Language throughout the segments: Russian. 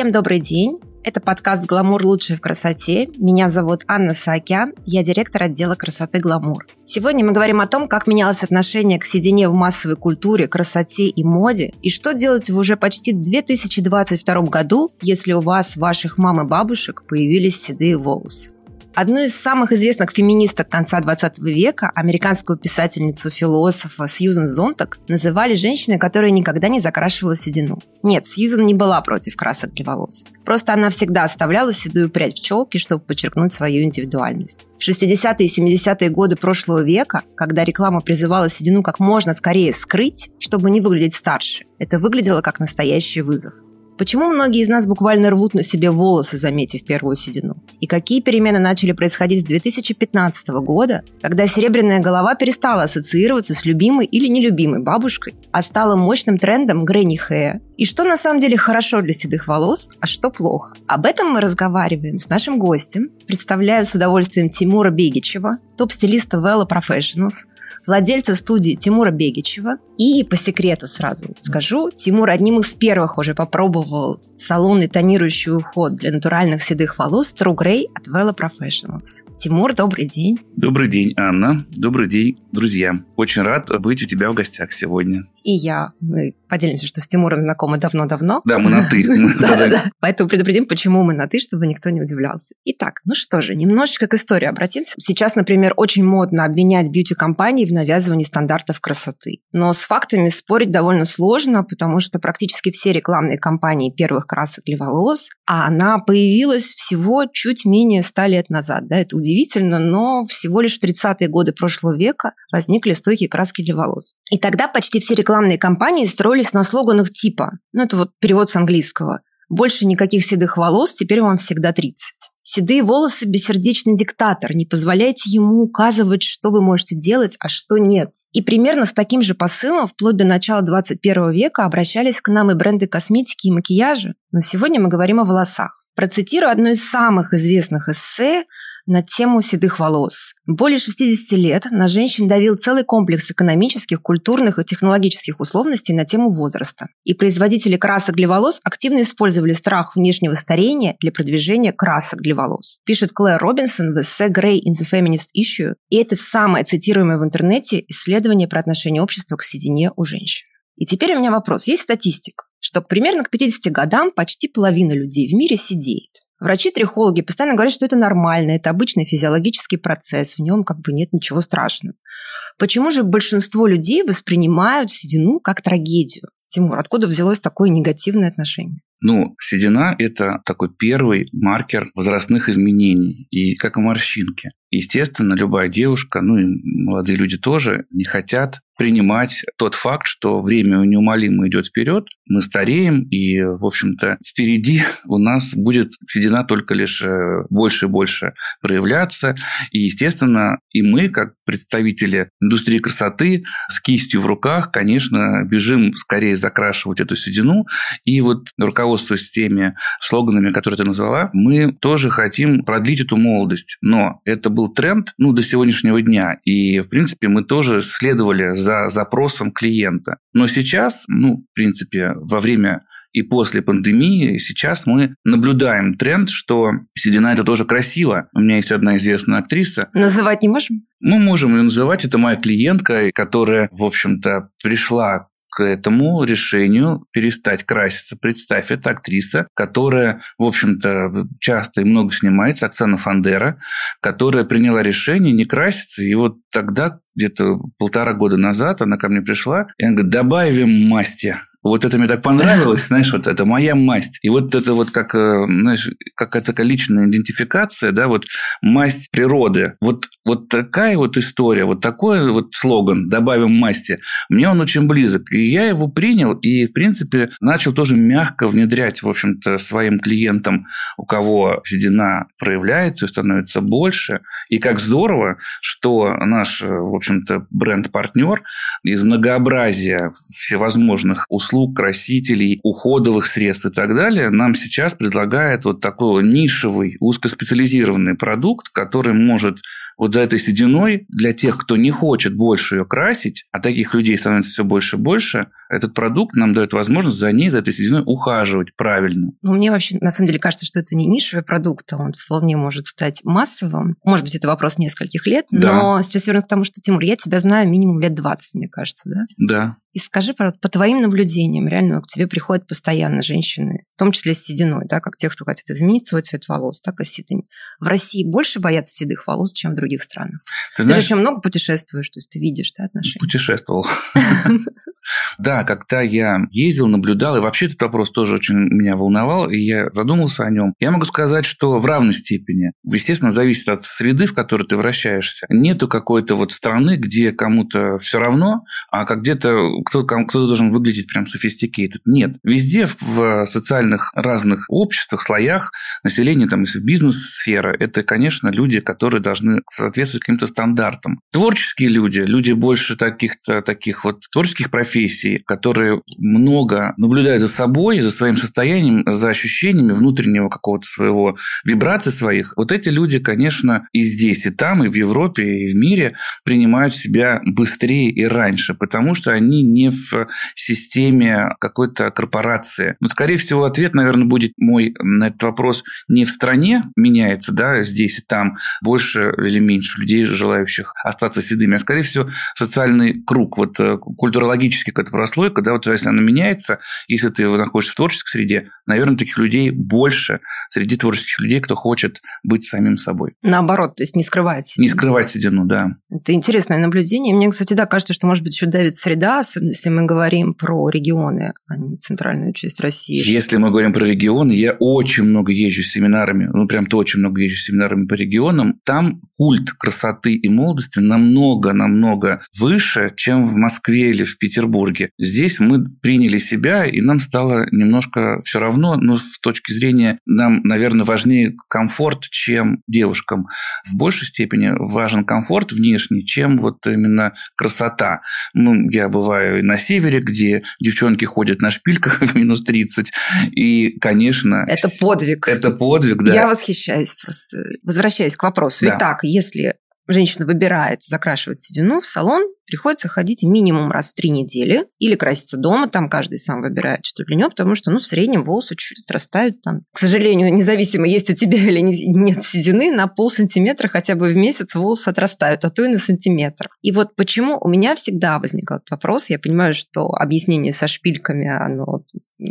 Всем добрый день. Это подкаст «Гламур. Лучшее в красоте». Меня зовут Анна Саакян, я директор отдела красоты «Гламур». Сегодня мы говорим о том, как менялось отношение к седине в массовой культуре, красоте и моде, и что делать в уже почти 2022 году, если у вас, ваших мам и бабушек появились седые волосы. Одну из самых известных феминисток конца 20 века, американскую писательницу-философа Сьюзен Зонтак, называли женщиной, которая никогда не закрашивала седину. Нет, Сьюзен не была против красок для волос. Просто она всегда оставляла седую прядь в челке, чтобы подчеркнуть свою индивидуальность. В 60-е и 70-е годы прошлого века, когда реклама призывала седину как можно скорее скрыть, чтобы не выглядеть старше, это выглядело как настоящий вызов. Почему многие из нас буквально рвут на себе волосы, заметив первую седину? И какие перемены начали происходить с 2015 года, когда серебряная голова перестала ассоциироваться с любимой или нелюбимой бабушкой, а стала мощным трендом грэнни хэя? И что на самом деле хорошо для седых волос, а что плохо? Об этом мы разговариваем с нашим гостем. Представляю с удовольствием Тимура Бегичева, топ-стилиста Vela Professionals, владельца студии Тимура Бегичева. И по секрету сразу скажу, Тимур одним из первых уже попробовал салонный тонирующий уход для натуральных седых волос True Grey от Vela Professionals. Тимур, добрый день. Добрый день, Анна. Добрый день, друзья. Очень рад быть у тебя в гостях сегодня. И я. Мы поделимся, что с Тимуром знакомы давно-давно. Да, мы на «ты». Поэтому предупредим, почему мы на «ты», чтобы никто не удивлялся. Итак, ну что же, немножечко к истории обратимся. Сейчас, например, очень модно обвинять бьюти-компании в навязывании стандартов красоты. Но с фактами спорить довольно сложно, потому что практически все рекламные кампании первых красок для волос, а она появилась всего чуть менее ста лет назад. Да, это удивительно удивительно, но всего лишь в 30-е годы прошлого века возникли стойкие краски для волос. И тогда почти все рекламные кампании строились на слоганах типа, ну это вот перевод с английского, «Больше никаких седых волос, теперь вам всегда 30». Седые волосы – бессердечный диктатор. Не позволяйте ему указывать, что вы можете делать, а что нет. И примерно с таким же посылом вплоть до начала 21 века обращались к нам и бренды косметики и макияжа. Но сегодня мы говорим о волосах. Процитирую одно из самых известных эссе на тему седых волос. Более 60 лет на женщин давил целый комплекс экономических, культурных и технологических условностей на тему возраста. И производители красок для волос активно использовали страх внешнего старения для продвижения красок для волос. Пишет Клэр Робинсон в эссе «Grey in the Feminist Issue», и это самое цитируемое в интернете исследование про отношение общества к седине у женщин. И теперь у меня вопрос. Есть статистика, что примерно к 50 годам почти половина людей в мире сидеет. Врачи-трихологи постоянно говорят, что это нормально, это обычный физиологический процесс, в нем как бы нет ничего страшного. Почему же большинство людей воспринимают седину как трагедию? Тимур, откуда взялось такое негативное отношение? Ну, седина – это такой первый маркер возрастных изменений, и как и морщинки. Естественно, любая девушка, ну и молодые люди тоже, не хотят принимать тот факт, что время неумолимо идет вперед, мы стареем, и, в общем-то, впереди у нас будет седина только лишь э, больше и больше проявляться. И, естественно, и мы, как представители индустрии красоты, с кистью в руках, конечно, бежим скорее закрашивать эту седину. И вот руководствуясь теми слоганами, которые ты назвала, мы тоже хотим продлить эту молодость. Но это был тренд ну, до сегодняшнего дня. И, в принципе, мы тоже следовали за за запросом клиента. Но сейчас, ну, в принципе, во время и после пандемии, сейчас мы наблюдаем тренд, что седина – это тоже красиво. У меня есть одна известная актриса. Называть не можем? Мы можем ее называть. Это моя клиентка, которая, в общем-то, пришла к этому решению перестать краситься. Представь, это актриса, которая, в общем-то, часто и много снимается, Оксана Фандера, которая приняла решение не краситься. И вот тогда, где-то полтора года назад, она ко мне пришла, и она говорит, добавим масти вот это мне так понравилось, знаешь, вот это моя масть. И вот это вот как, э, знаешь, какая-то такая личная идентификация, да, вот масть природы. Вот, вот такая вот история, вот такой вот слоган «добавим масти», мне он очень близок. И я его принял и, в принципе, начал тоже мягко внедрять, в общем-то, своим клиентам, у кого седина проявляется и становится больше. И как здорово, что наш, в общем-то, бренд-партнер из многообразия всевозможных услуг услуг, красителей, уходовых средств и так далее, нам сейчас предлагает вот такой нишевый, узкоспециализированный продукт, который может вот за этой сединой для тех, кто не хочет больше ее красить, а таких людей становится все больше и больше, этот продукт нам дает возможность за ней, за этой сединой ухаживать правильно. Ну, мне вообще, на самом деле, кажется, что это не нишевый продукт, а он вполне может стать массовым. Может быть, это вопрос нескольких лет, да. но сейчас верну к тому, что, Тимур, я тебя знаю минимум лет 20, мне кажется, да? Да. И скажи, по твоим наблюдениям, реально к тебе приходят постоянно женщины, в том числе с сединой, да, как те, кто хотят изменить свой цвет волос, так и с седыми. В России больше боятся седых волос, чем в других странах. Ты, знаешь, ты же еще много путешествуешь, то есть ты видишь да, отношения. Путешествовал. Да, когда я ездил, наблюдал, и вообще этот вопрос тоже очень меня волновал, и я задумался о нем. Я могу сказать, что в равной степени, естественно, зависит от среды, в которой ты вращаешься. Нету какой-то вот страны, где кому-то все равно, а как где-то кто-то кто должен выглядеть прям sophisticated. Нет. Везде в социальных разных обществах, слоях населения, там, если бизнес-сфера, это, конечно, люди, которые должны соответствовать каким-то стандартам. Творческие люди, люди больше таких-то таких вот творческих профессий, которые много наблюдают за собой, за своим состоянием, за ощущениями внутреннего какого-то своего вибрации своих. Вот эти люди, конечно, и здесь, и там, и в Европе, и в мире принимают себя быстрее и раньше, потому что они не в системе какой-то корпорации. Но, скорее всего, ответ, наверное, будет мой на этот вопрос не в стране меняется, да, здесь и там больше или меньше людей, желающих остаться седыми, а, скорее всего, социальный круг, вот э, культурологический какая-то прослойка, да, вот если она меняется, если ты находишься в творческой среде, наверное, таких людей больше среди творческих людей, кто хочет быть самим собой. Наоборот, то есть не скрывать седину. Не скрывать седину, да. Это интересное наблюдение. Мне, кстати, да, кажется, что, может быть, еще давит среда, особенно если мы говорим про регионы, а не центральную часть России. Если мы говорим про регионы, я очень много езжу с семинарами, ну, прям-то очень много езжу с семинарами по регионам. Там культ красоты и молодости намного-намного выше, чем в Москве или в Петербурге. Здесь мы приняли себя, и нам стало немножко все равно, но с точки зрения нам, наверное, важнее комфорт, чем девушкам. В большей степени важен комфорт внешний, чем вот именно красота. Ну, я бываю и на севере, где девчонки ходят на шпильках в минус 30, и, конечно... Это подвиг. Это подвиг, да. Я восхищаюсь просто. Возвращаясь к вопросу. Да. Итак, если женщина выбирает закрашивать седину в салон, приходится ходить минимум раз в три недели или краситься дома, там каждый сам выбирает, что для него, потому что, ну, в среднем волосы чуть-чуть отрастают там. К сожалению, независимо, есть у тебя или нет седины, на пол сантиметра хотя бы в месяц волосы отрастают, а то и на сантиметр. И вот почему у меня всегда возникал этот вопрос, я понимаю, что объяснение со шпильками, оно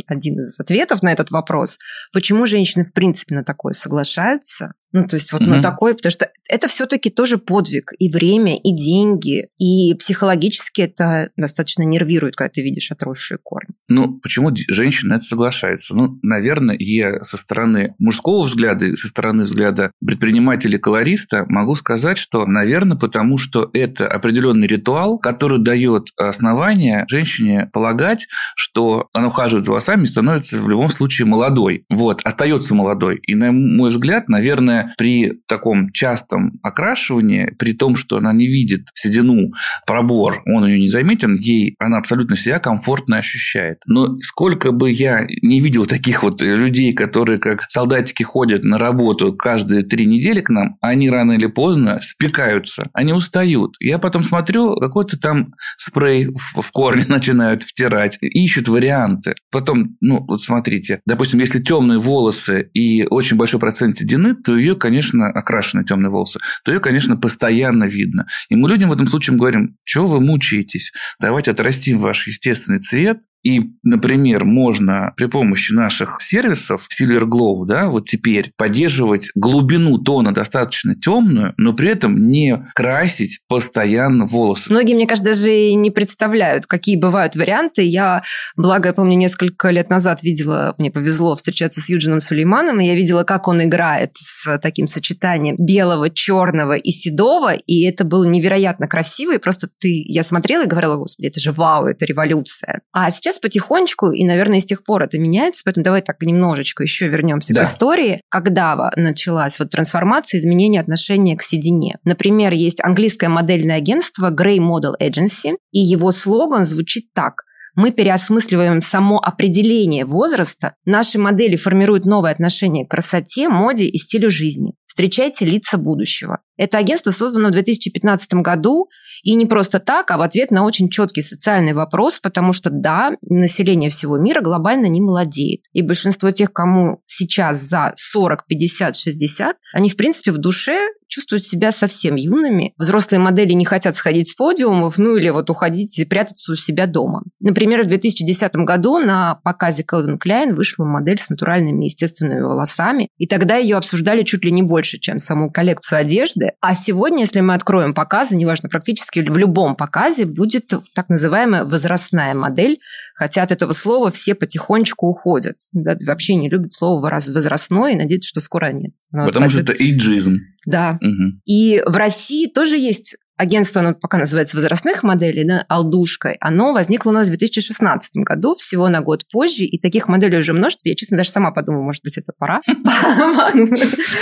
один из ответов на этот вопрос, почему женщины в принципе на такое соглашаются, ну, то есть вот mm-hmm. на такое, потому что это все-таки тоже подвиг, и время, и деньги, и психологически это достаточно нервирует, когда ты видишь отросшие корни. Ну, почему женщины на это соглашаются? Ну, наверное, я со стороны мужского взгляда и со стороны взгляда предпринимателя-колориста могу сказать, что, наверное, потому что это определенный ритуал, который дает основание женщине полагать, что она ухаживает за волосами и становится в любом случае молодой. Вот, остается молодой. И, на мой взгляд, наверное, при таком частом окрашивании, при том, что она не видит седину, пробор, он ее не заметен, ей она абсолютно себя комфортно ощущает. Но сколько бы я не видел таких вот людей, которые как солдатики ходят на работу каждые три недели к нам, они рано или поздно спекаются, они устают. Я потом смотрю, какой-то там спрей в корне начинают втирать, ищут варианты. Потом, ну, вот смотрите, допустим, если темные волосы и очень большой процент седины, то ее, конечно, окрашены темные волосы, то ее, конечно, постоянно видно. И мы людям в этом случае говорим, чего вы мучаетесь? Давайте отрастим ваш естественный цвет, и, например, можно при помощи наших сервисов Silver Glow, да, вот теперь поддерживать глубину тона достаточно темную, но при этом не красить постоянно волосы. Многие, мне кажется, даже и не представляют, какие бывают варианты. Я, благо, я помню, несколько лет назад видела, мне повезло встречаться с Юджином Сулейманом, и я видела, как он играет с таким сочетанием белого, черного и седого, и это было невероятно красиво, и просто ты, я смотрела и говорила, господи, это же вау, это революция. А сейчас сейчас потихонечку, и, наверное, с тех пор это меняется, поэтому давай так немножечко еще вернемся да. к истории, когда началась вот трансформация, изменение отношения к седине. Например, есть английское модельное агентство Grey Model Agency, и его слоган звучит так мы переосмысливаем само определение возраста, наши модели формируют новое отношение к красоте, моде и стилю жизни. Встречайте лица будущего. Это агентство создано в 2015 году, и не просто так, а в ответ на очень четкий социальный вопрос, потому что, да, население всего мира глобально не молодеет. И большинство тех, кому сейчас за 40, 50, 60, они, в принципе, в душе чувствуют себя совсем юными. Взрослые модели не хотят сходить с подиумов, ну или вот уходить и прятаться у себя дома. Например, в 2010 году на показе Calvin Klein вышла модель с натуральными естественными волосами, и тогда ее обсуждали чуть ли не больше, чем саму коллекцию одежды. А сегодня, если мы откроем показы, неважно, практически в любом показе будет так называемая возрастная модель, хотя от этого слова все потихонечку уходят. Да, вообще не любят слово возрастной и надеются, что скоро нет. Но Потому вот, что это эйджизм. Да. Угу. И в России тоже есть агентство, оно пока называется возрастных моделей, да, «Алдушкой», оно возникло у нас в 2016 году, всего на год позже, и таких моделей уже множество. Я, честно, даже сама подумала, может быть, это пора.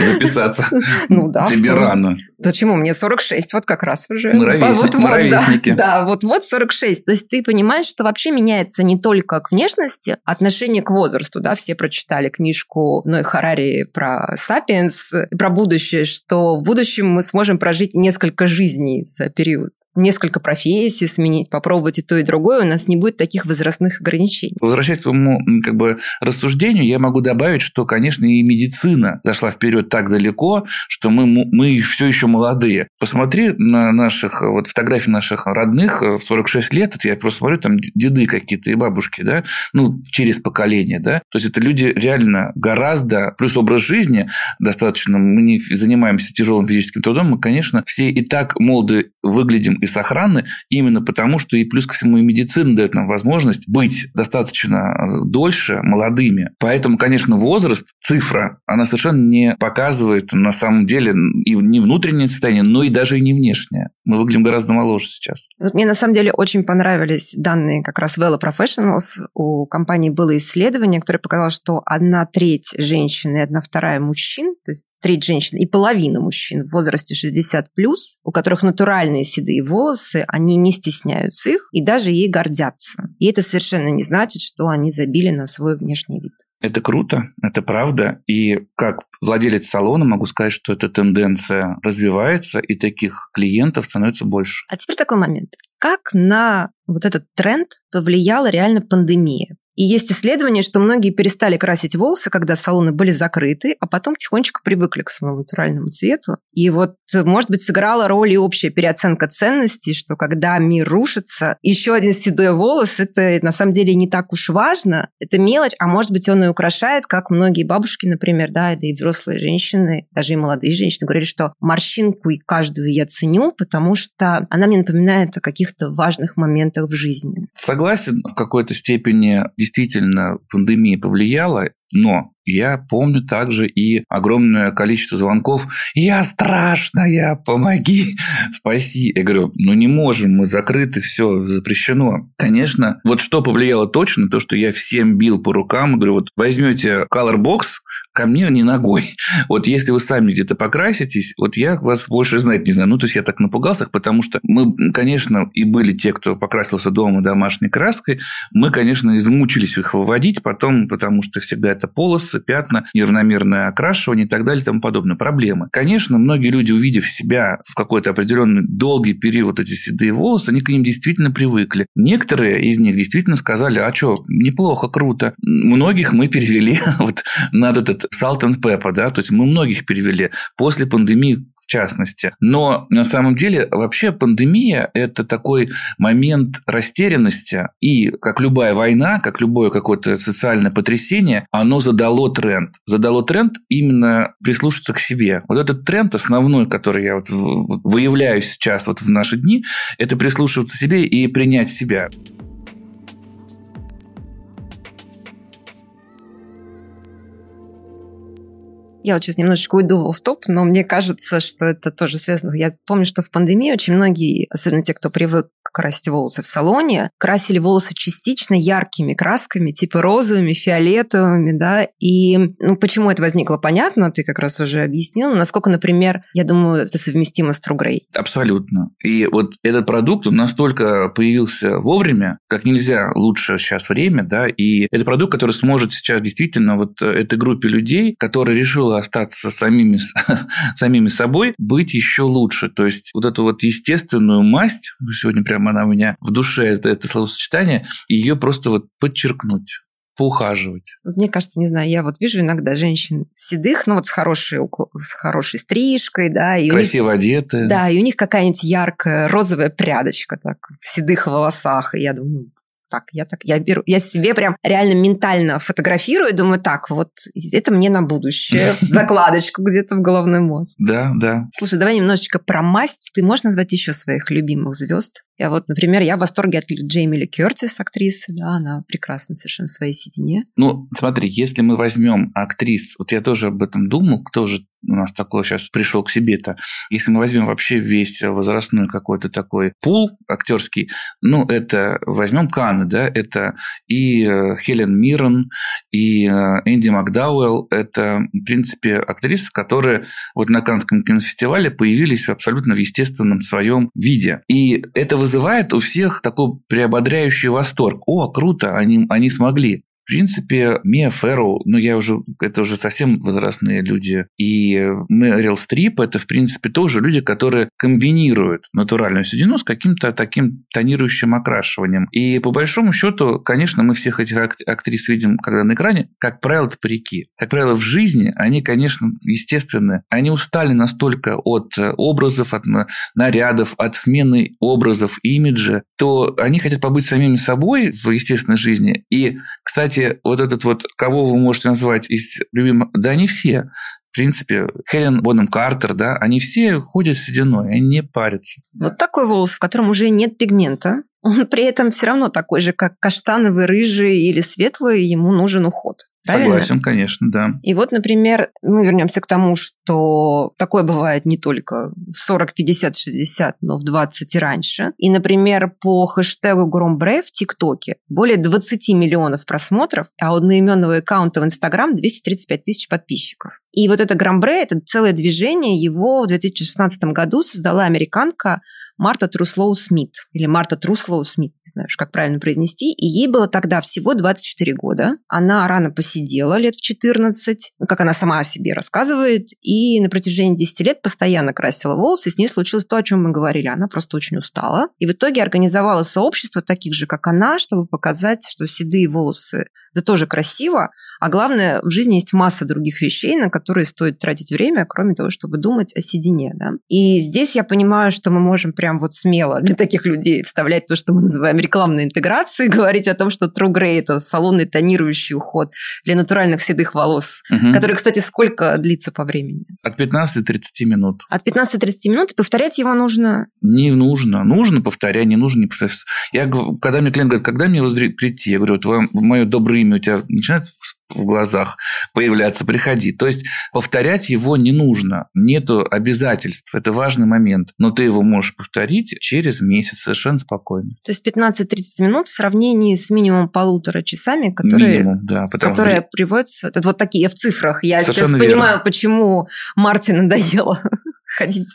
Записаться. Ну да. Тебе рано. Почему? Мне 46, вот как раз уже. Мы ровесники. Да, вот-вот 46. То есть ты понимаешь, что вообще меняется не только к внешности, отношение к возрасту, да, все прочитали книжку Ной Харари про «Сапиенс», про будущее, что в будущем мы сможем прожить несколько жизней за период. Несколько профессий сменить, попробовать и то, и другое, у нас не будет таких возрастных ограничений. Возвращаясь к своему как бы, рассуждению, я могу добавить, что, конечно, и медицина зашла вперед так далеко, что мы, мы все еще молодые. Посмотри на наших, вот фотографии наших родных в 46 лет, я просто смотрю, там деды какие-то и бабушки, да, ну, через поколение, да, то есть это люди реально гораздо, плюс образ жизни достаточно, мы не занимаемся тяжелым физическим трудом, мы, конечно, все и так молоды выглядим и сохранны именно потому, что и плюс ко всему и медицина дает нам возможность быть достаточно э, дольше молодыми. Поэтому, конечно, возраст, цифра, она совершенно не показывает на самом деле и не внутреннее состояние, но и даже и не внешнее. Мы выглядим гораздо моложе сейчас. Вот мне на самом деле очень понравились данные как раз Velo Professionals. У компании было исследование, которое показало, что одна треть женщин и одна вторая мужчин, то есть треть женщин и половина мужчин в возрасте 60 плюс, у которых натуральные седые волосы, они не стесняются их и даже ей гордятся. И это совершенно не значит, что они забили на свой внешний вид. Это круто, это правда. И как владелец салона могу сказать, что эта тенденция развивается, и таких клиентов становится больше. А теперь такой момент. Как на вот этот тренд повлияла реально пандемия? И есть исследование, что многие перестали красить волосы, когда салоны были закрыты, а потом тихонечко привыкли к своему натуральному цвету. И вот, может быть, сыграла роль и общая переоценка ценностей, что когда мир рушится, еще один седой волос, это на самом деле не так уж важно. Это мелочь, а может быть, он и украшает, как многие бабушки, например, да, да и взрослые женщины, даже и молодые женщины говорили, что морщинку и каждую я ценю, потому что она мне напоминает о каких-то важных моментах в жизни. Согласен в какой-то степени действительно пандемия повлияла, но я помню также и огромное количество звонков. Я страшная, помоги, спаси. Я говорю, ну не можем, мы закрыты, все запрещено. Конечно, вот что повлияло точно, то, что я всем бил по рукам, говорю, вот возьмете Colorbox, ко мне не ногой. Вот если вы сами где-то покраситесь, вот я вас больше знать не знаю. Ну, то есть я так напугался, потому что мы, конечно, и были те, кто покрасился дома домашней краской, мы, конечно, измучились их выводить потом, потому что всегда это полосы, пятна, неравномерное окрашивание и так далее и тому подобное. Проблемы. Конечно, многие люди, увидев себя в какой-то определенный долгий период эти седые волосы, они к ним действительно привыкли. Некоторые из них действительно сказали, а что, неплохо, круто. Многих мы перевели вот на этот salt and pepper, да, то есть мы многих перевели после пандемии в частности. Но на самом деле вообще пандемия – это такой момент растерянности, и как любая война, как любое какое-то социальное потрясение, оно задало тренд. Задало тренд именно прислушаться к себе. Вот этот тренд основной, который я вот выявляю сейчас вот в наши дни, это прислушиваться к себе и принять себя. Я вот сейчас немножечко уйду в топ, но мне кажется, что это тоже связано. Я помню, что в пандемии очень многие, особенно те, кто привык красить волосы в салоне, красили волосы частично яркими красками, типа розовыми, фиолетовыми, да, и ну, почему это возникло, понятно, ты как раз уже объяснил, насколько, например, я думаю, это совместимо с True Grey. Абсолютно. И вот этот продукт, он настолько появился вовремя, как нельзя лучше сейчас время, да, и это продукт, который сможет сейчас действительно вот этой группе людей, которая решила остаться самими, самими собой, быть еще лучше. То есть вот эту вот естественную масть, сегодня прямо она у меня в душе, это, это словосочетание, ее просто вот подчеркнуть поухаживать. Мне кажется, не знаю, я вот вижу иногда женщин седых, ну вот с хорошей, с хорошей стрижкой, да. И Красиво них, одеты. Да, и у них какая-нибудь яркая розовая прядочка так в седых волосах. И я думаю, ну, так, я так, я беру, я себе прям реально ментально фотографирую, думаю, так, вот это мне на будущее, закладочку где-то в головной мозг. Да, да. Слушай, давай немножечко про масть. Ты можешь назвать еще своих любимых звезд? Я вот, например, я в восторге от Джейми Ли Кертис, актрисы, да, она прекрасна совершенно в своей седине. Ну, смотри, если мы возьмем актрис, вот я тоже об этом думал, кто же у нас такой сейчас пришел к себе-то. Если мы возьмем вообще весь возрастной какой-то такой пул актерский, ну, это возьмем Каны, да, это и э, Хелен Миррен, и э, Энди Макдауэлл, это, в принципе, актрисы, которые вот на Канском кинофестивале появились абсолютно в естественном своем виде. И это вызывает у всех такой приободряющий восторг. О, круто, они, они смогли. В принципе, Мия Ферроу, ну, я уже, это уже совсем возрастные люди, и Мэрил Стрип, это, в принципе, тоже люди, которые комбинируют натуральную седину с каким-то таким тонирующим окрашиванием. И по большому счету, конечно, мы всех этих актрис видим, когда на экране, как правило, это парики. Как правило, в жизни они, конечно, естественно, они устали настолько от образов, от нарядов, от смены образов, имиджа, то они хотят побыть самими собой в естественной жизни. И, кстати, кстати, вот этот вот, кого вы можете назвать из любимых, да не все. В принципе, Хелен Бонем Картер, да, они все ходят с сединой, они не парятся. Вот такой волос, в котором уже нет пигмента, он при этом все равно такой же, как каштановый, рыжий или светлый, ему нужен уход. Правильно? Согласен, конечно, да. И вот, например, мы вернемся к тому, что такое бывает не только в 40, 50, 60, но в 20 и раньше. И, например, по хэштегу Громбре в ТикТоке более 20 миллионов просмотров, а у одноименного аккаунта в Инстаграм 235 тысяч подписчиков. И вот это Громбре, это целое движение, его в 2016 году создала американка Марта Труслоу Смит, или Марта Труслоу Смит, не знаю, как правильно произнести, и ей было тогда всего 24 года. Она рано посидела, лет в 14, как она сама о себе рассказывает, и на протяжении 10 лет постоянно красила волосы, и с ней случилось то, о чем мы говорили. Она просто очень устала, и в итоге организовала сообщество таких же, как она, чтобы показать, что седые волосы это тоже красиво, а главное, в жизни есть масса других вещей, на которые стоит тратить время, кроме того, чтобы думать о седине. Да? И здесь я понимаю, что мы можем прям вот смело для таких людей вставлять то, что мы называем рекламной интеграцией, говорить о том, что True Grey – это салонный тонирующий уход для натуральных седых волос, угу. который, кстати, сколько длится по времени? От 15 до 30 минут. От 15 до 30 минут, и повторять его нужно? Не нужно. Нужно повторять, не нужно не повторять. Я, когда мне клиент говорит, когда мне прийти, я говорю, твое, мое доброе имя у тебя начинает в глазах появляться, приходи. То есть повторять его не нужно, нету обязательств, это важный момент, но ты его можешь повторить через месяц совершенно спокойно. То есть 15-30 минут в сравнении с минимум полутора часами, которые, Минимум, да, которые что... приводятся, это вот такие в цифрах. Я Совершенно сейчас верно. понимаю, почему Марте надоело ходить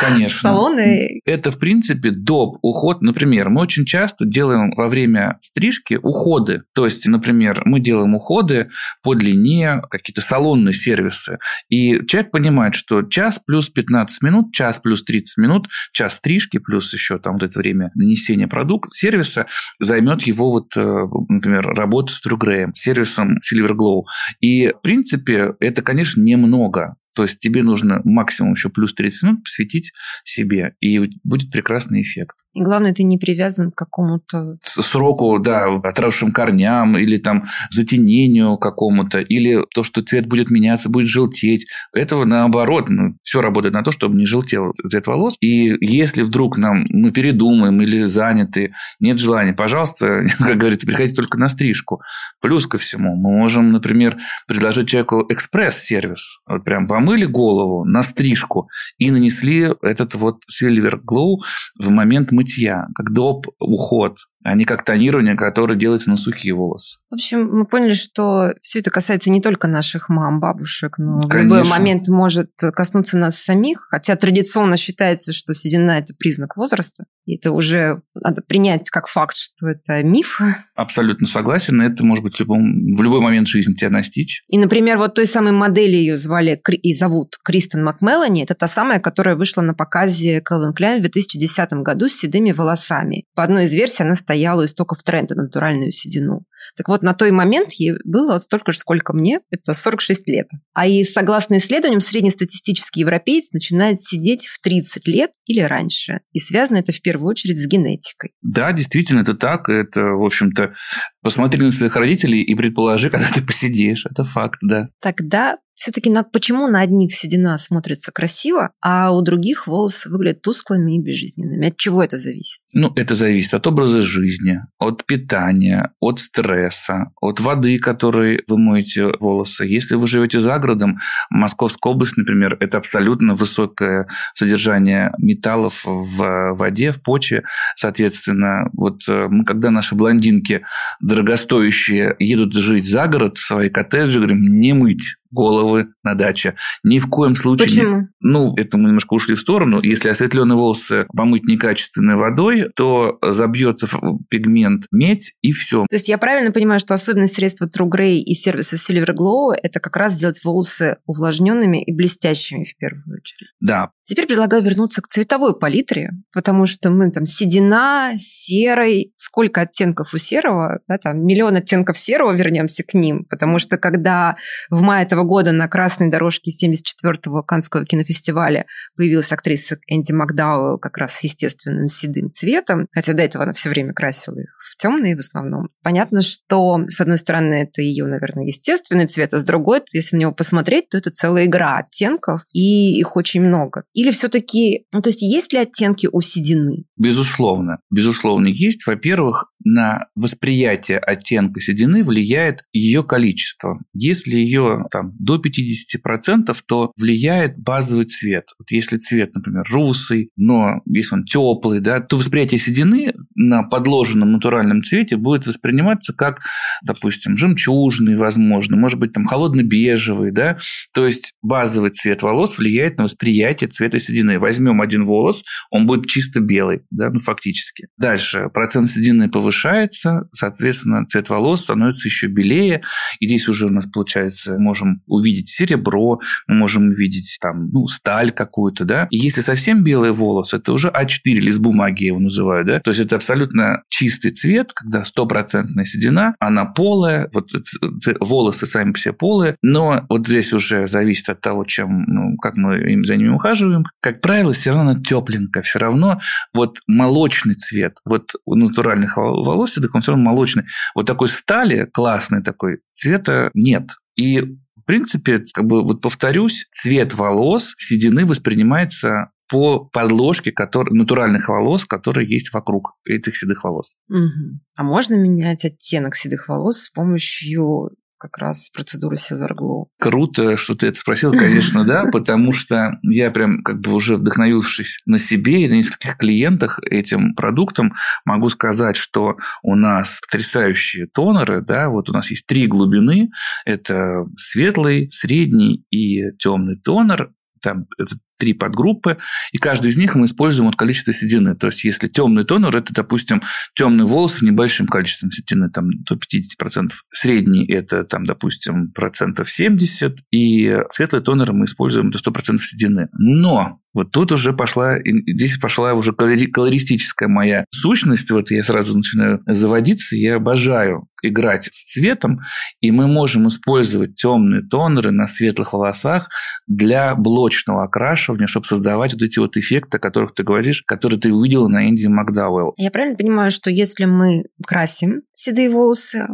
Конечно. в салоны. Это, в принципе, доп. уход. Например, мы очень часто делаем во время стрижки уходы. То есть, например, мы делаем уходы по длине, какие-то салонные сервисы. И человек понимает, что час плюс 15 минут, час плюс 30 минут, час стрижки плюс еще там вот это время нанесения продукта, сервиса займет его вот, э, например, работа с Трюгреем, сервисом Silver Glow. И, в принципе, это, конечно, немного. То есть тебе нужно максимум еще плюс 30 минут посвятить себе, и будет прекрасный эффект. И главное, ты не привязан к какому-то... Сроку, да, отросшим корням или там затенению какому-то, или то, что цвет будет меняться, будет желтеть. Этого наоборот, ну, все работает на то, чтобы не желтел цвет волос. И если вдруг нам мы передумаем или заняты, нет желания, пожалуйста, как говорится, приходите только на стрижку. Плюс ко всему, мы можем, например, предложить человеку экспресс-сервис. Вот прям помыли голову на стрижку и нанесли этот вот Silver Glow в момент мытья, как доп. уход. А не как тонирование, которое делается на сухие волосы. В общем, мы поняли, что все это касается не только наших мам, бабушек, но Конечно. в любой момент может коснуться нас самих. Хотя традиционно считается, что седина – это признак возраста. И это уже надо принять как факт, что это миф. Абсолютно согласен. Это может быть в, любом, в любой момент жизни тебя настичь. И, например, вот той самой модели ее звали и зовут Кристен Макмелани. Это та самая, которая вышла на показе Calvin Klein в 2010 году с седыми волосами. По одной из версий она стояла у истоков тренда на натуральную седину. Так вот, на той момент ей было столько же, сколько мне, это 46 лет. А и согласно исследованиям, среднестатистический европеец начинает сидеть в 30 лет или раньше. И связано это в первую очередь с генетикой. Да, действительно, это так. Это, в общем-то, посмотри на своих родителей и предположи, когда ты посидишь. Это факт, да. Тогда все-таки на, почему на одних седина смотрится красиво, а у других волосы выглядят тусклыми и безжизненными? От чего это зависит? Ну, это зависит от образа жизни, от питания, от стресса, от воды, которой вы моете волосы. Если вы живете за городом, Московская область, например, это абсолютно высокое содержание металлов в воде, в почве. Соответственно, вот э, мы, когда наши блондинки дорогостоящие едут жить за город свои коттеджи, говорим, не мыть головы на даче. Ни в коем случае. Почему? Не... Ну, это мы немножко ушли в сторону. Если осветленные волосы помыть некачественной водой, то забьется пигмент медь и все. То есть я правильно понимаю, что особенность средства True Grey и сервиса Silver Glow – это как раз сделать волосы увлажненными и блестящими в первую очередь. Да. Теперь предлагаю вернуться к цветовой палитре, потому что мы там седина, серый, сколько оттенков у серого, да, там миллион оттенков серого, вернемся к ним, потому что когда в мае этого года на красной дорожке 74-го Канского кинофестиваля появилась актриса Энди Макдауэлл как раз с естественным седым цветом, хотя до этого она все время красила их в темные в основном. Понятно, что, с одной стороны, это ее, наверное, естественный цвет, а с другой, если на него посмотреть, то это целая игра оттенков, и их очень много. Или все-таки, ну, то есть есть ли оттенки у седины? Безусловно. Безусловно, есть. Во-первых, на восприятие оттенка седины влияет ее количество. Если ее там, до 50%, то влияет базовый цвет. Вот если цвет, например, русый, но если он теплый, да, то восприятие седины на подложенном натуральном цвете будет восприниматься как, допустим, жемчужный, возможно, может быть, там холодно-бежевый, да, то есть базовый цвет волос влияет на восприятие цвета седины. Возьмем один волос, он будет чисто белый, да, ну фактически. Дальше процент седины повышается, соответственно, цвет волос становится еще белее, и здесь уже у нас получается, можем увидеть серебро, мы можем увидеть там, ну, сталь какую-то, да. И если совсем белый волос, это уже А4 лист бумаги, я его называю, да. То есть это абсолютно чистый цвет, когда стопроцентная седина, она полая, вот волосы сами все полые, но вот здесь уже зависит от того, чем, ну, как мы им за ними ухаживаем. Как правило, все равно она тепленькая, все равно вот молочный цвет, вот у натуральных волос, он все равно молочный. Вот такой стали, классный такой, цвета нет. И принципе, как бы вот повторюсь, цвет волос седины воспринимается по подложке который, натуральных волос, которые есть вокруг этих седых волос. Угу. А можно менять оттенок седых волос с помощью как раз процедуры Glow. Круто, что ты это спросил, конечно, да, потому что я прям как бы уже вдохновившись на себе и на нескольких клиентах этим продуктом, могу сказать, что у нас потрясающие тонеры, да, вот у нас есть три глубины, это светлый, средний и темный тонер, там это три подгруппы, и каждый из них мы используем от количества седины. То есть, если темный тонер, это, допустим, темный волос с небольшим количеством седины, там, до 50%. Средний – это, там, допустим, процентов 70, и светлый тонер мы используем до 100% седины. Но вот тут уже пошла, здесь пошла уже колористическая моя сущность. Вот я сразу начинаю заводиться. Я обожаю играть с цветом, и мы можем использовать темные тонеры на светлых волосах для блочного окрашивания, чтобы создавать вот эти вот эффекты, о которых ты говоришь, которые ты увидела на Энди Макдауэлл. Я правильно понимаю, что если мы красим седые волосы,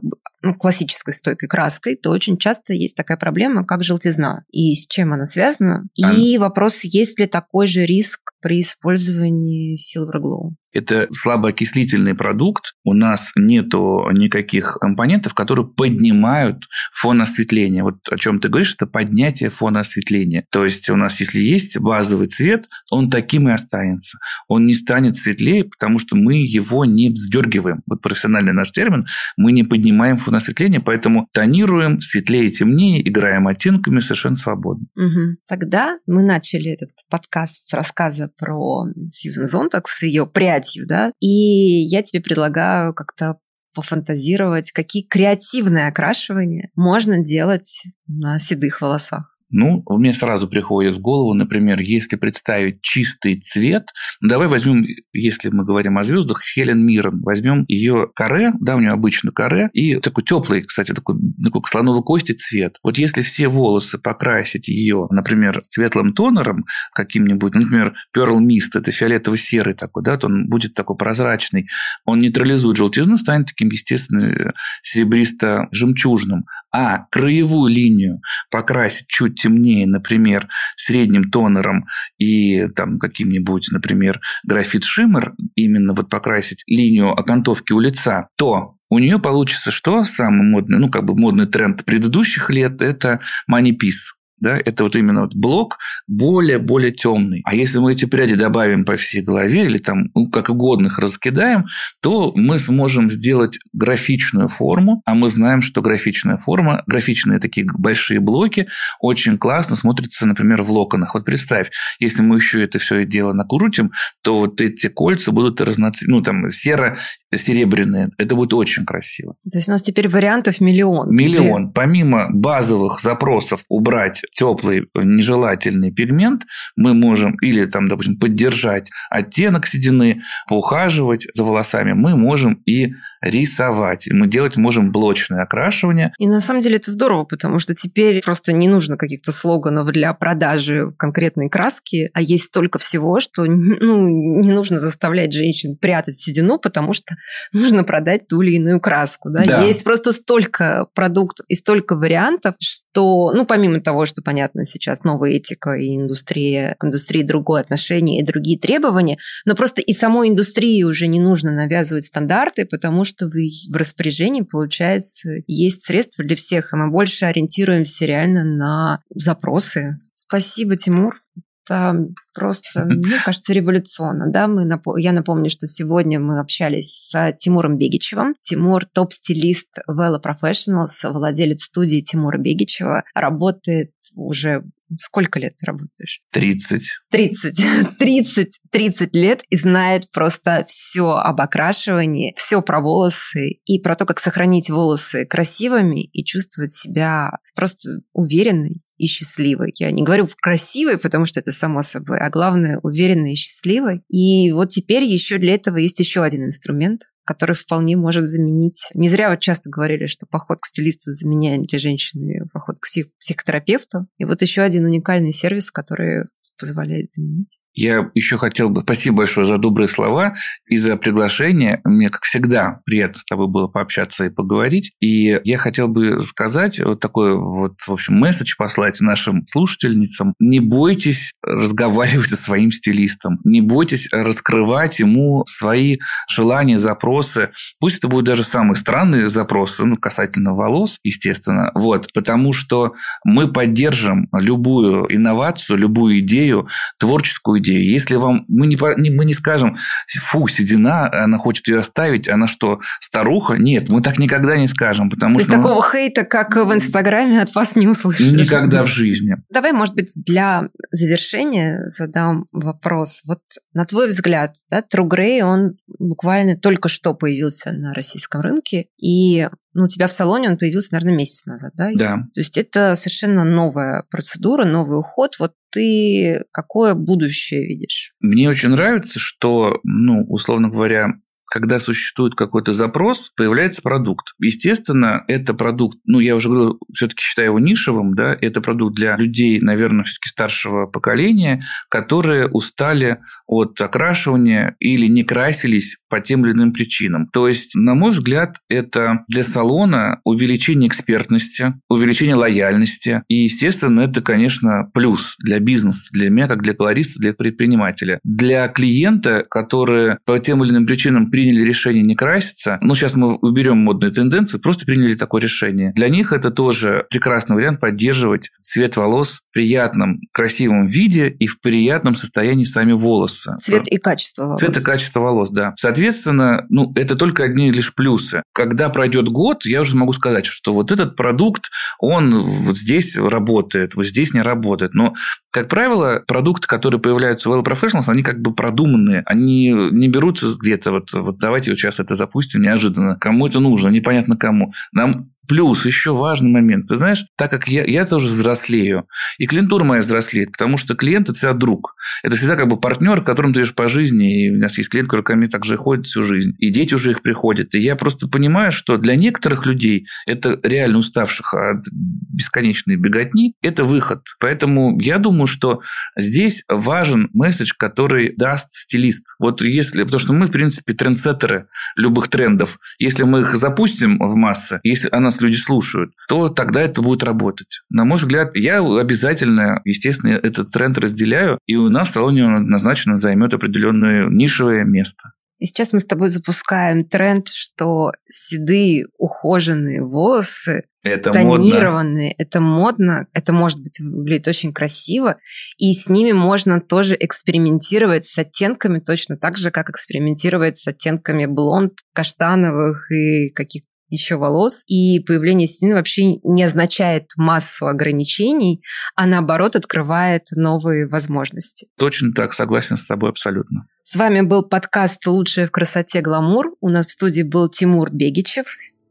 ну, классической стойкой краской, то очень часто есть такая проблема, как желтизна. И с чем она связана? И а... вопрос, есть ли такой же риск при использовании Silver Glow? Это слабоокислительный продукт. У нас нету никаких компонентов, которые поднимают фон осветления. Вот о чем ты говоришь, это поднятие фона осветления. То есть у нас, если есть базовый цвет, он таким и останется. Он не станет светлее, потому что мы его не вздергиваем. Вот профессиональный наш термин. Мы не поднимаем фон осветления, поэтому тонируем светлее, темнее, играем оттенками совершенно свободно. Угу. Тогда мы начали этот подкаст с рассказа про Сьюзен Зонтак с ее прядь статью, да, и я тебе предлагаю как-то пофантазировать, какие креативные окрашивания можно делать на седых волосах. Ну, мне сразу приходит в голову, например, если представить чистый цвет, ну, давай возьмем, если мы говорим о звездах, Хелен Миррен, возьмем ее каре, да, у нее обычно каре, и такой теплый, кстати, такой, такой слоновой кости цвет. Вот если все волосы покрасить ее, например, светлым тонером каким-нибудь, например, Pearl Mist, это фиолетово-серый такой, да, то он будет такой прозрачный, он нейтрализует желтизну, станет таким, естественно, серебристо-жемчужным. А краевую линию покрасить чуть темнее, например, средним тонером и там каким-нибудь, например, графит шиммер, именно вот покрасить линию окантовки у лица, то у нее получится что? Самый модный, ну, как бы модный тренд предыдущих лет – это манипис да, это вот именно вот блок более-более темный. А если мы эти пряди добавим по всей голове или там ну, как угодно их раскидаем, то мы сможем сделать графичную форму, а мы знаем, что графичная форма, графичные такие большие блоки очень классно смотрятся, например, в локонах. Вот представь, если мы еще это все дело накрутим, то вот эти кольца будут разноцветные, ну там серо серебряные. Это будет очень красиво. То есть у нас теперь вариантов миллион. Миллион. Помимо базовых запросов убрать теплый нежелательный пигмент, мы можем или там, допустим, поддержать оттенок седины, поухаживать за волосами, мы можем и рисовать. Мы делать можем блочное окрашивание. И на самом деле это здорово, потому что теперь просто не нужно каких-то слоганов для продажи конкретной краски, а есть столько всего, что ну, не нужно заставлять женщин прятать седину, потому что нужно продать ту или иную краску. Да? Да. Есть просто столько продуктов и столько вариантов, что, ну, помимо того, что, понятно, сейчас новая этика и индустрия, к индустрии другое отношение и другие требования, но просто и самой индустрии уже не нужно навязывать стандарты, потому что в, в распоряжении, получается, есть средства для всех, и мы больше ориентируемся реально на запросы. Спасибо, Тимур это просто, мне кажется, революционно. Да? Мы нап... Я напомню, что сегодня мы общались с Тимуром Бегичевым. Тимур – топ-стилист Vela Professionals, владелец студии Тимура Бегичева, работает уже Сколько лет ты работаешь? 30. 30. 30. 30 лет и знает просто все об окрашивании, все про волосы и про то, как сохранить волосы красивыми и чувствовать себя просто уверенной и счастливой. Я не говорю красивой, потому что это само собой, а главное уверенной и счастливой. И вот теперь еще для этого есть еще один инструмент, который вполне может заменить... Не зря вот часто говорили, что поход к стилисту заменяет для женщины поход к псих... психотерапевту. И вот еще один уникальный сервис, который позволяет заменить. Я еще хотел бы... Спасибо большое за добрые слова и за приглашение. Мне, как всегда, приятно с тобой было пообщаться и поговорить. И я хотел бы сказать вот такой вот, в общем, месседж послать нашим слушательницам. Не бойтесь разговаривать со своим стилистом. Не бойтесь раскрывать ему свои желания, запросы. Пусть это будут даже самые странные запросы, ну, касательно волос, естественно. Вот. Потому что мы поддержим любую инновацию, любую идею, творческую если вам мы не, мы не скажем, фу, седина, она хочет ее оставить, она что, старуха? Нет, мы так никогда не скажем, потому То что... есть такого хейта, как в Инстаграме, от вас не услышишь. Никогда в жизни. Давай, может быть, для завершения задам вопрос. Вот на твой взгляд, да, True Grey, он буквально только что появился на российском рынке, и ну, у тебя в салоне он появился, наверное, месяц назад, да? Да. То есть это совершенно новая процедура, новый уход. Вот ты какое будущее видишь? Мне очень нравится, что, ну, условно говоря, когда существует какой-то запрос, появляется продукт. Естественно, это продукт, ну, я уже говорю, все-таки считаю его нишевым, да, это продукт для людей, наверное, все-таки старшего поколения, которые устали от окрашивания или не красились по тем или иным причинам. То есть, на мой взгляд, это для салона увеличение экспертности, увеличение лояльности. И, естественно, это, конечно, плюс для бизнеса, для меня, как для колориста, для предпринимателя. Для клиента, которые по тем или иным причинам приняли решение не краситься, ну, сейчас мы уберем модные тенденции, просто приняли такое решение. Для них это тоже прекрасный вариант поддерживать цвет волос в приятном, красивом виде и в приятном состоянии сами волосы. Цвет и качество волос. Цвет и качество волос, да. Соответственно, ну, это только одни лишь плюсы. Когда пройдет год, я уже могу сказать, что вот этот продукт, он вот здесь работает, вот здесь не работает. Но как правило, продукты, которые появляются в Well Professionals, они как бы продуманные. Они не берутся где-то вот, вот давайте вот сейчас это запустим неожиданно. Кому это нужно, непонятно кому. Нам Плюс еще важный момент. Ты знаешь, так как я, я тоже взрослею, и клиентура моя взрослеет, потому что клиент – это всегда друг. Это всегда как бы партнер, которым ты идешь по жизни. И у нас есть клиент, который ко мне также ходит всю жизнь. И дети уже их приходят. И я просто понимаю, что для некоторых людей, это реально уставших от бесконечной беготни, это выход. Поэтому я думаю, что здесь важен месседж, который даст стилист. Вот если, потому что мы, в принципе, трендсеттеры любых трендов. Если мы их запустим в массы, если она нас люди слушают, то тогда это будет работать. На мой взгляд, я обязательно, естественно, этот тренд разделяю, и у нас в салоне он однозначно займет определенное нишевое место. И сейчас мы с тобой запускаем тренд, что седые ухоженные волосы это тонированные, модно. это модно, это может быть выглядит очень красиво, и с ними можно тоже экспериментировать с оттенками точно так же, как экспериментировать с оттенками блонд, каштановых и каких-то еще волос, и появление седины вообще не означает массу ограничений, а наоборот открывает новые возможности. Точно так, согласен с тобой абсолютно. С вами был подкаст «Лучшее в красоте гламур». У нас в студии был Тимур Бегичев,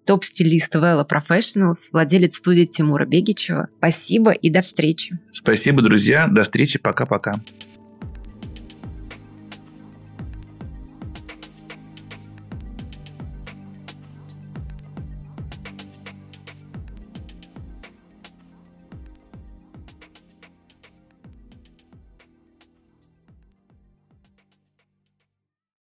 топ-стилист Vela Professionals, владелец студии Тимура Бегичева. Спасибо и до встречи. Спасибо, друзья. До встречи. Пока-пока.